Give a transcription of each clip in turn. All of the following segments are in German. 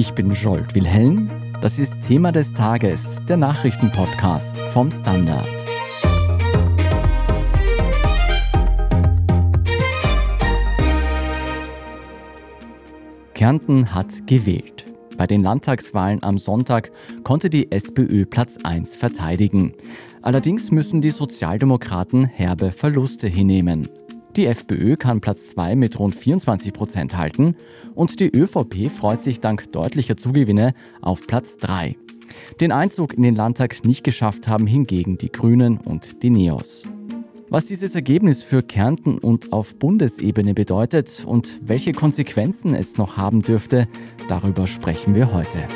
Ich bin Jolt Wilhelm. Das ist Thema des Tages, der Nachrichtenpodcast vom Standard. Kärnten hat gewählt. Bei den Landtagswahlen am Sonntag konnte die SPÖ Platz 1 verteidigen. Allerdings müssen die Sozialdemokraten herbe Verluste hinnehmen. Die FPÖ kann Platz 2 mit rund 24 Prozent halten und die ÖVP freut sich dank deutlicher Zugewinne auf Platz 3. Den Einzug in den Landtag nicht geschafft haben hingegen die Grünen und die Neos. Was dieses Ergebnis für Kärnten und auf Bundesebene bedeutet und welche Konsequenzen es noch haben dürfte, darüber sprechen wir heute.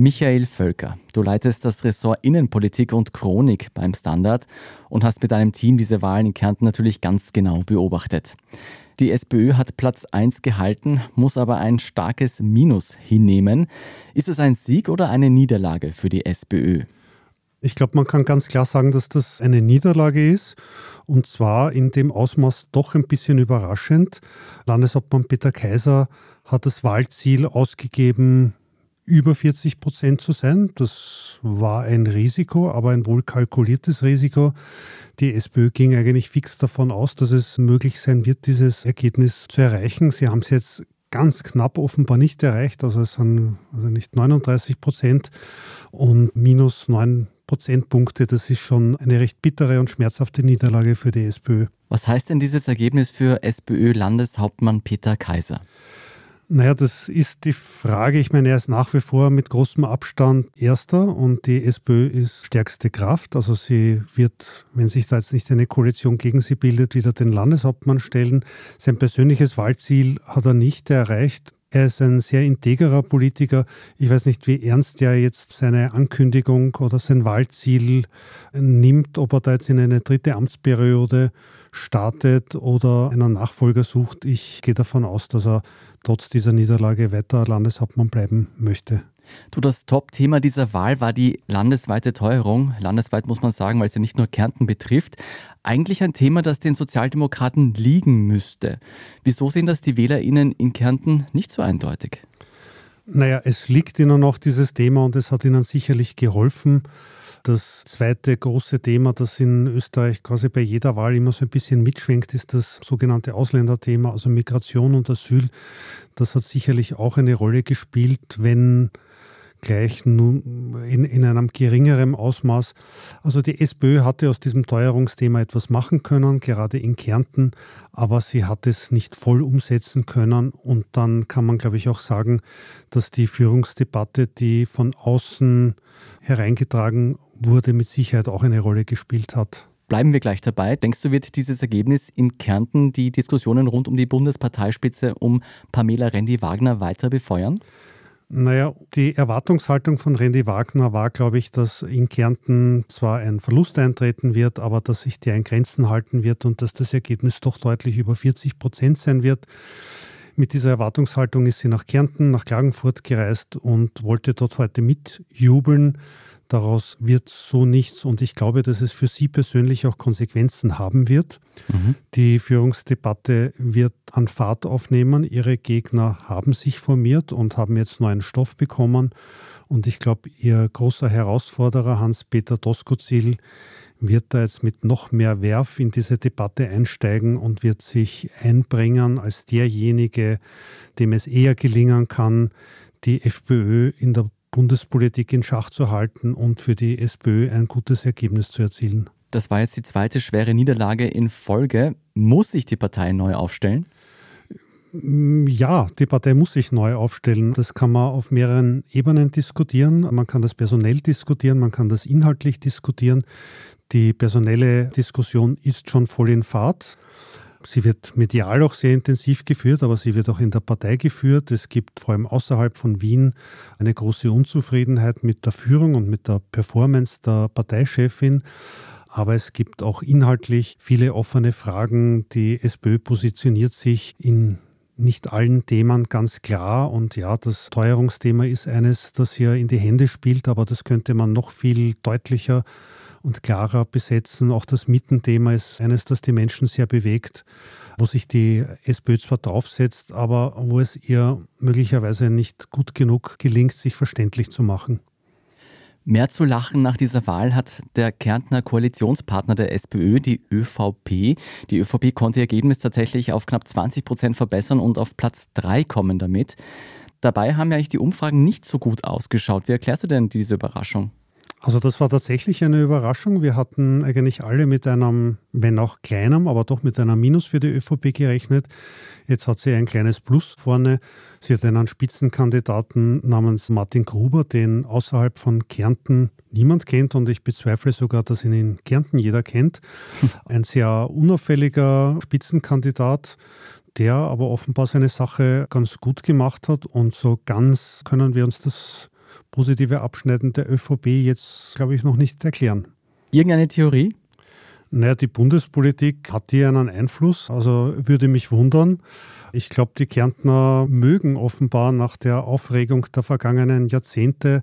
Michael Völker, du leitest das Ressort Innenpolitik und Chronik beim Standard und hast mit deinem Team diese Wahlen in Kärnten natürlich ganz genau beobachtet. Die SPÖ hat Platz 1 gehalten, muss aber ein starkes Minus hinnehmen. Ist es ein Sieg oder eine Niederlage für die SPÖ? Ich glaube, man kann ganz klar sagen, dass das eine Niederlage ist. Und zwar in dem Ausmaß doch ein bisschen überraschend. Landeshauptmann Peter Kaiser hat das Wahlziel ausgegeben, über 40 Prozent zu sein. Das war ein Risiko, aber ein wohl kalkuliertes Risiko. Die SPÖ ging eigentlich fix davon aus, dass es möglich sein wird, dieses Ergebnis zu erreichen. Sie haben es jetzt ganz knapp offenbar nicht erreicht. Also es sind also nicht 39 Prozent und minus 9 Prozentpunkte. Das ist schon eine recht bittere und schmerzhafte Niederlage für die SPÖ. Was heißt denn dieses Ergebnis für SPÖ-Landeshauptmann Peter Kaiser? Naja, das ist die Frage. Ich meine, er ist nach wie vor mit großem Abstand Erster und die SPÖ ist stärkste Kraft. Also sie wird, wenn sich da jetzt nicht eine Koalition gegen sie bildet, wieder den Landeshauptmann stellen. Sein persönliches Wahlziel hat er nicht erreicht. Er ist ein sehr integrer Politiker. Ich weiß nicht, wie ernst er jetzt seine Ankündigung oder sein Wahlziel nimmt, ob er da jetzt in eine dritte Amtsperiode startet oder einen Nachfolger sucht. Ich gehe davon aus, dass er trotz dieser Niederlage weiter Landeshauptmann bleiben möchte. Du, das Top-Thema dieser Wahl war die landesweite Teuerung. Landesweit muss man sagen, weil es ja nicht nur Kärnten betrifft. Eigentlich ein Thema, das den Sozialdemokraten liegen müsste. Wieso sehen das die WählerInnen in Kärnten nicht so eindeutig? Naja, es liegt ihnen noch dieses Thema und es hat ihnen sicherlich geholfen. Das zweite große Thema, das in Österreich quasi bei jeder Wahl immer so ein bisschen mitschwenkt, ist das sogenannte Ausländerthema, also Migration und Asyl. Das hat sicherlich auch eine Rolle gespielt, wenn gleich in, in einem geringeren Ausmaß. Also die SPÖ hatte aus diesem Teuerungsthema etwas machen können, gerade in Kärnten, aber sie hat es nicht voll umsetzen können. Und dann kann man, glaube ich, auch sagen, dass die Führungsdebatte, die von außen hereingetragen wurde, mit Sicherheit auch eine Rolle gespielt hat. Bleiben wir gleich dabei. Denkst du, wird dieses Ergebnis in Kärnten die Diskussionen rund um die Bundesparteispitze um Pamela Rendi-Wagner weiter befeuern? Naja, die Erwartungshaltung von Randy Wagner war, glaube ich, dass in Kärnten zwar ein Verlust eintreten wird, aber dass sich der in Grenzen halten wird und dass das Ergebnis doch deutlich über 40 Prozent sein wird. Mit dieser Erwartungshaltung ist sie nach Kärnten, nach Klagenfurt gereist und wollte dort heute mitjubeln. Daraus wird so nichts und ich glaube, dass es für Sie persönlich auch Konsequenzen haben wird. Mhm. Die Führungsdebatte wird an Fahrt aufnehmen. Ihre Gegner haben sich formiert und haben jetzt neuen Stoff bekommen. Und ich glaube, Ihr großer Herausforderer Hans-Peter Doskozil wird da jetzt mit noch mehr Werf in diese Debatte einsteigen und wird sich einbringen als derjenige, dem es eher gelingen kann, die FPÖ in der Bundespolitik in Schach zu halten und für die SPÖ ein gutes Ergebnis zu erzielen. Das war jetzt die zweite schwere Niederlage in Folge. Muss sich die Partei neu aufstellen? Ja, die Partei muss sich neu aufstellen. Das kann man auf mehreren Ebenen diskutieren. Man kann das personell diskutieren, man kann das inhaltlich diskutieren. Die personelle Diskussion ist schon voll in Fahrt. Sie wird medial auch sehr intensiv geführt, aber sie wird auch in der Partei geführt. Es gibt vor allem außerhalb von Wien eine große Unzufriedenheit mit der Führung und mit der Performance der Parteichefin. Aber es gibt auch inhaltlich viele offene Fragen. Die SPÖ positioniert sich in nicht allen Themen ganz klar. Und ja, das Teuerungsthema ist eines, das hier in die Hände spielt, aber das könnte man noch viel deutlicher und klarer besetzen. Auch das Mietenthema ist eines, das die Menschen sehr bewegt, wo sich die SPÖ zwar draufsetzt, aber wo es ihr möglicherweise nicht gut genug gelingt, sich verständlich zu machen. Mehr zu lachen nach dieser Wahl hat der Kärntner Koalitionspartner der SPÖ, die ÖVP. Die ÖVP konnte ihr Ergebnis tatsächlich auf knapp 20 Prozent verbessern und auf Platz 3 kommen damit. Dabei haben ja eigentlich die Umfragen nicht so gut ausgeschaut. Wie erklärst du denn diese Überraschung? Also das war tatsächlich eine Überraschung. Wir hatten eigentlich alle mit einem, wenn auch kleinem, aber doch mit einer Minus für die ÖVP gerechnet. Jetzt hat sie ein kleines Plus vorne. Sie hat einen Spitzenkandidaten namens Martin Gruber, den außerhalb von Kärnten niemand kennt und ich bezweifle sogar, dass ihn in Kärnten jeder kennt. Ein sehr unauffälliger Spitzenkandidat der aber offenbar seine Sache ganz gut gemacht hat und so ganz können wir uns das positive Abschneiden der ÖVP jetzt, glaube ich, noch nicht erklären. Irgendeine Theorie? Naja, die Bundespolitik hat hier einen Einfluss, also würde mich wundern. Ich glaube, die Kärntner mögen offenbar nach der Aufregung der vergangenen Jahrzehnte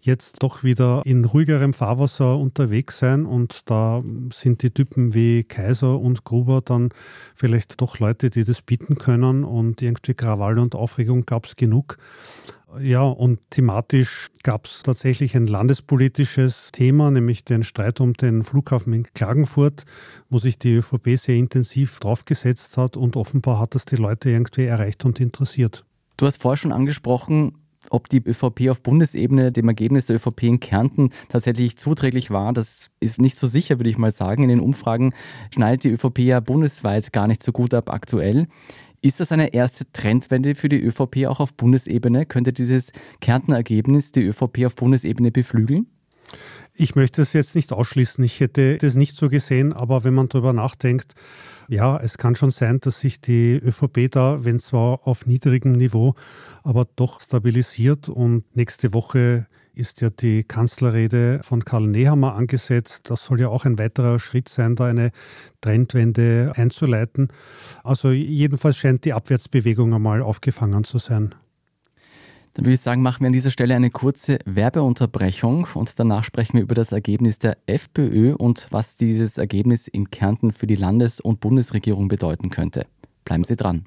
jetzt doch wieder in ruhigerem Fahrwasser unterwegs sein und da sind die Typen wie Kaiser und Gruber dann vielleicht doch Leute, die das bieten können und irgendwie Krawall und Aufregung gab es genug. Ja, und thematisch gab es tatsächlich ein landespolitisches Thema, nämlich den Streit um den Flughafen in Klagenfurt, wo sich die ÖVP sehr intensiv draufgesetzt hat und offenbar hat das die Leute irgendwie erreicht und interessiert. Du hast vorher schon angesprochen, ob die ÖVP auf Bundesebene dem Ergebnis der ÖVP in Kärnten tatsächlich zuträglich war, das ist nicht so sicher, würde ich mal sagen. In den Umfragen schneidet die ÖVP ja bundesweit gar nicht so gut ab aktuell. Ist das eine erste Trendwende für die ÖVP auch auf Bundesebene? Könnte dieses Kärntner Ergebnis die ÖVP auf Bundesebene beflügeln? Ich möchte es jetzt nicht ausschließen. Ich hätte das nicht so gesehen, aber wenn man darüber nachdenkt, ja, es kann schon sein, dass sich die ÖVP da, wenn zwar auf niedrigem Niveau, aber doch stabilisiert und nächste Woche ist ja die Kanzlerrede von Karl Nehammer angesetzt. Das soll ja auch ein weiterer Schritt sein, da eine Trendwende einzuleiten. Also jedenfalls scheint die Abwärtsbewegung einmal aufgefangen zu sein. Dann würde ich sagen, machen wir an dieser Stelle eine kurze Werbeunterbrechung und danach sprechen wir über das Ergebnis der FPÖ und was dieses Ergebnis in Kärnten für die Landes- und Bundesregierung bedeuten könnte. Bleiben Sie dran.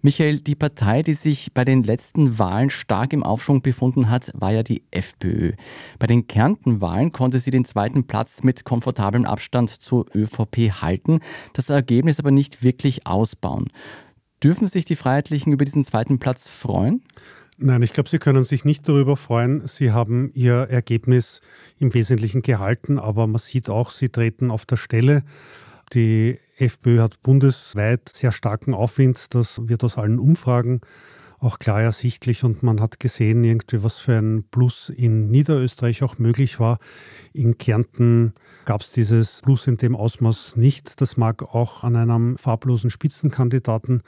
Michael, die Partei, die sich bei den letzten Wahlen stark im Aufschwung befunden hat, war ja die FPÖ. Bei den Kärntenwahlen konnte sie den zweiten Platz mit komfortablem Abstand zur ÖVP halten, das Ergebnis aber nicht wirklich ausbauen. Dürfen sich die Freiheitlichen über diesen zweiten Platz freuen? Nein, ich glaube, Sie können sich nicht darüber freuen. Sie haben Ihr Ergebnis im Wesentlichen gehalten, aber man sieht auch, Sie treten auf der Stelle. Die FPÖ hat bundesweit sehr starken Aufwind. Das wird aus allen Umfragen auch klar ersichtlich und man hat gesehen, irgendwie, was für ein Plus in Niederösterreich auch möglich war. In Kärnten gab es dieses Plus in dem Ausmaß nicht. Das mag auch an einem farblosen Spitzenkandidaten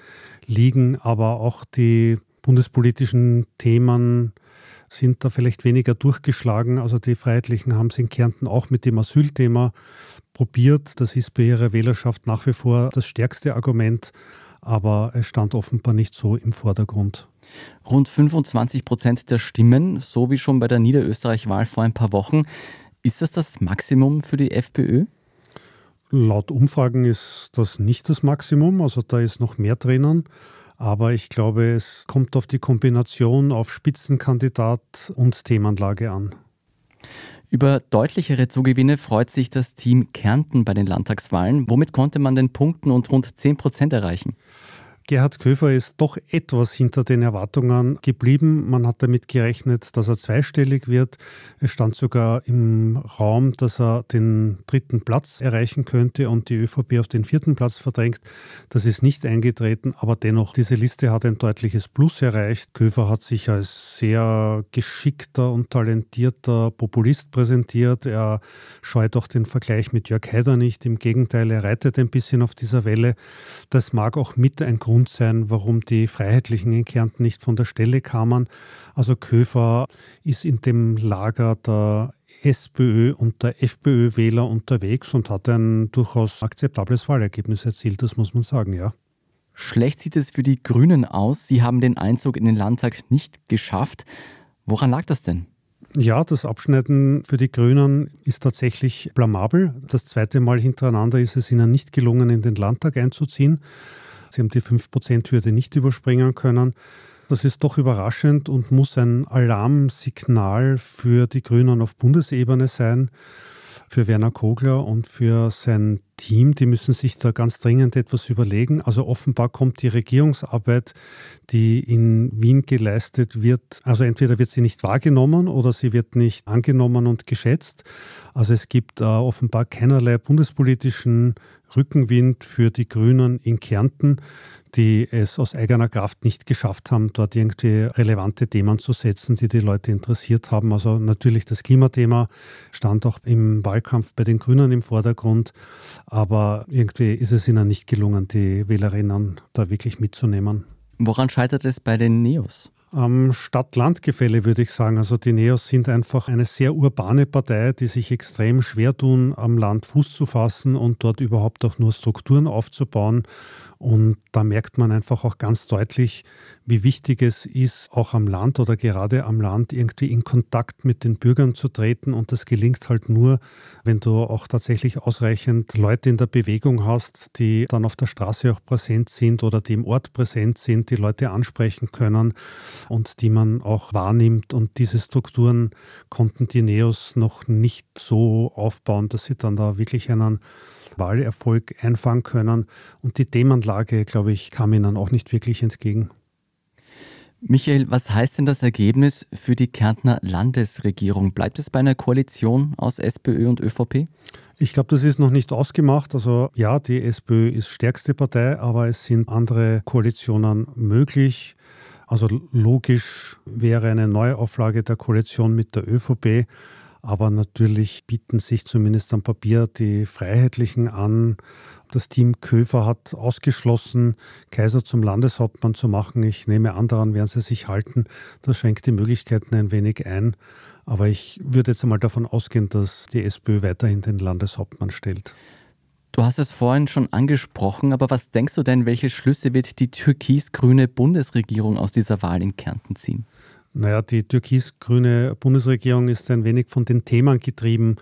liegen, aber auch die bundespolitischen Themen sind da vielleicht weniger durchgeschlagen. Also die Freiheitlichen haben es in Kärnten auch mit dem Asylthema probiert. Das ist bei ihrer Wählerschaft nach wie vor das stärkste Argument, aber es stand offenbar nicht so im Vordergrund. Rund 25 Prozent der Stimmen, so wie schon bei der Niederösterreich-Wahl vor ein paar Wochen. Ist das das Maximum für die FPÖ? Laut Umfragen ist das nicht das Maximum, also da ist noch mehr drinnen. Aber ich glaube, es kommt auf die Kombination auf Spitzenkandidat und Themenlage an. Über deutlichere Zugewinne freut sich das Team Kärnten bei den Landtagswahlen. Womit konnte man den Punkten und rund 10 Prozent erreichen? Gerhard Köfer ist doch etwas hinter den Erwartungen geblieben. Man hat damit gerechnet, dass er zweistellig wird. Es stand sogar im Raum, dass er den dritten Platz erreichen könnte und die ÖVP auf den vierten Platz verdrängt. Das ist nicht eingetreten, aber dennoch, diese Liste hat ein deutliches Plus erreicht. Köfer hat sich als sehr geschickter und talentierter Populist präsentiert. Er scheut auch den Vergleich mit Jörg Haider nicht. Im Gegenteil, er reitet ein bisschen auf dieser Welle. Das mag auch mit ein Grund sein, warum die Freiheitlichen in Kärnten nicht von der Stelle kamen. Also Köfer ist in dem Lager der SPÖ und der FPÖ-Wähler unterwegs und hat ein durchaus akzeptables Wahlergebnis erzielt, das muss man sagen, ja. Schlecht sieht es für die Grünen aus. Sie haben den Einzug in den Landtag nicht geschafft. Woran lag das denn? Ja, das Abschneiden für die Grünen ist tatsächlich blamabel. Das zweite Mal hintereinander ist es ihnen nicht gelungen, in den Landtag einzuziehen. Sie haben die 5%-Hürde nicht überspringen können. Das ist doch überraschend und muss ein Alarmsignal für die Grünen auf Bundesebene sein für Werner Kogler und für sein Team. Die müssen sich da ganz dringend etwas überlegen. Also offenbar kommt die Regierungsarbeit, die in Wien geleistet wird, also entweder wird sie nicht wahrgenommen oder sie wird nicht angenommen und geschätzt. Also es gibt äh, offenbar keinerlei bundespolitischen Rückenwind für die Grünen in Kärnten die es aus eigener Kraft nicht geschafft haben, dort irgendwie relevante Themen zu setzen, die die Leute interessiert haben. Also natürlich das Klimathema stand auch im Wahlkampf bei den Grünen im Vordergrund, aber irgendwie ist es ihnen nicht gelungen, die Wählerinnen da wirklich mitzunehmen. Woran scheitert es bei den Neos? Am Stadt-Land-Gefälle würde ich sagen. Also die Neos sind einfach eine sehr urbane Partei, die sich extrem schwer tun, am Land Fuß zu fassen und dort überhaupt auch nur Strukturen aufzubauen. Und da merkt man einfach auch ganz deutlich, wie wichtig es ist, auch am Land oder gerade am Land irgendwie in Kontakt mit den Bürgern zu treten. Und das gelingt halt nur, wenn du auch tatsächlich ausreichend Leute in der Bewegung hast, die dann auf der Straße auch präsent sind oder die im Ort präsent sind, die Leute ansprechen können und die man auch wahrnimmt. Und diese Strukturen konnten die Neos noch nicht so aufbauen, dass sie dann da wirklich einen Wahlerfolg einfangen können. Und die Themenlage, glaube ich, kam ihnen auch nicht wirklich entgegen. Michael, was heißt denn das Ergebnis für die Kärntner Landesregierung? Bleibt es bei einer Koalition aus SPÖ und ÖVP? Ich glaube, das ist noch nicht ausgemacht. Also ja, die SPÖ ist stärkste Partei, aber es sind andere Koalitionen möglich. Also logisch wäre eine Neuauflage der Koalition mit der ÖVP. Aber natürlich bieten sich zumindest am Papier die Freiheitlichen an. Das Team Köfer hat ausgeschlossen, Kaiser zum Landeshauptmann zu machen. Ich nehme an, daran werden sie sich halten. Das schränkt die Möglichkeiten ein wenig ein. Aber ich würde jetzt einmal davon ausgehen, dass die SPÖ weiterhin den Landeshauptmann stellt. Du hast es vorhin schon angesprochen, aber was denkst du denn, welche Schlüsse wird die türkis-grüne Bundesregierung aus dieser Wahl in Kärnten ziehen? Naja, die türkis-grüne Bundesregierung ist ein wenig von den Themen getrieben,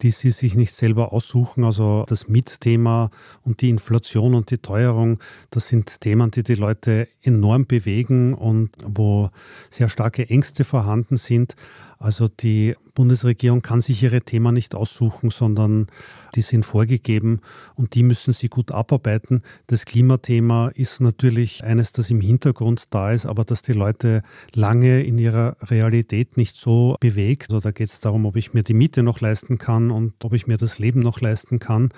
die sie sich nicht selber aussuchen. Also das Mietthema und die Inflation und die Teuerung, das sind Themen, die die Leute enorm bewegen und wo sehr starke Ängste vorhanden sind. Also die Bundesregierung kann sich ihre Themen nicht aussuchen, sondern die sind vorgegeben und die müssen sie gut abarbeiten. Das Klimathema ist natürlich eines, das im Hintergrund da ist, aber das die Leute lange in ihrer Realität nicht so bewegt. Also da geht es darum, ob ich mir die Miete noch leisten kann und ob ich mir das Leben noch leisten kann.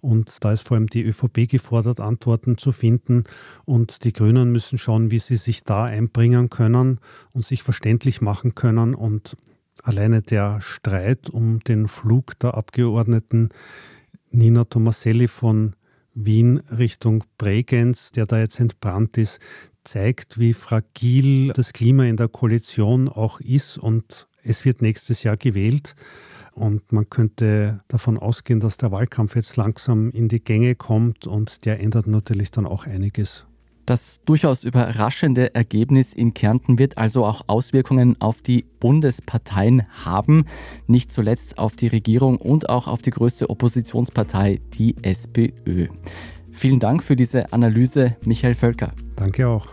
Und da ist vor allem die ÖVP gefordert, Antworten zu finden. Und die Grünen müssen schauen, wie sie sich da einbringen können und sich verständlich machen können. Und alleine der Streit um den Flug der Abgeordneten Nina Tomaselli von Wien Richtung Bregenz, der da jetzt entbrannt ist, zeigt, wie fragil das Klima in der Koalition auch ist. Und es wird nächstes Jahr gewählt. Und man könnte davon ausgehen, dass der Wahlkampf jetzt langsam in die Gänge kommt und der ändert natürlich dann auch einiges. Das durchaus überraschende Ergebnis in Kärnten wird also auch Auswirkungen auf die Bundesparteien haben, nicht zuletzt auf die Regierung und auch auf die größte Oppositionspartei, die SPÖ. Vielen Dank für diese Analyse, Michael Völker. Danke auch.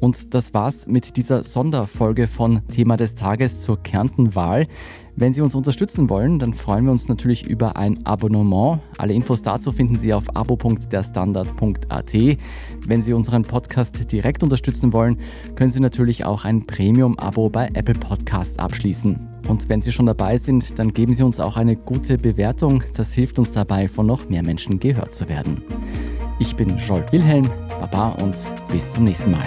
Und das war's mit dieser Sonderfolge von Thema des Tages zur Kärntenwahl. Wenn Sie uns unterstützen wollen, dann freuen wir uns natürlich über ein Abonnement. Alle Infos dazu finden Sie auf abo.derstandard.at. Wenn Sie unseren Podcast direkt unterstützen wollen, können Sie natürlich auch ein Premium-Abo bei Apple Podcasts abschließen. Und wenn Sie schon dabei sind, dann geben Sie uns auch eine gute Bewertung. Das hilft uns dabei, von noch mehr Menschen gehört zu werden. Ich bin Scholt Wilhelm, Baba und bis zum nächsten Mal.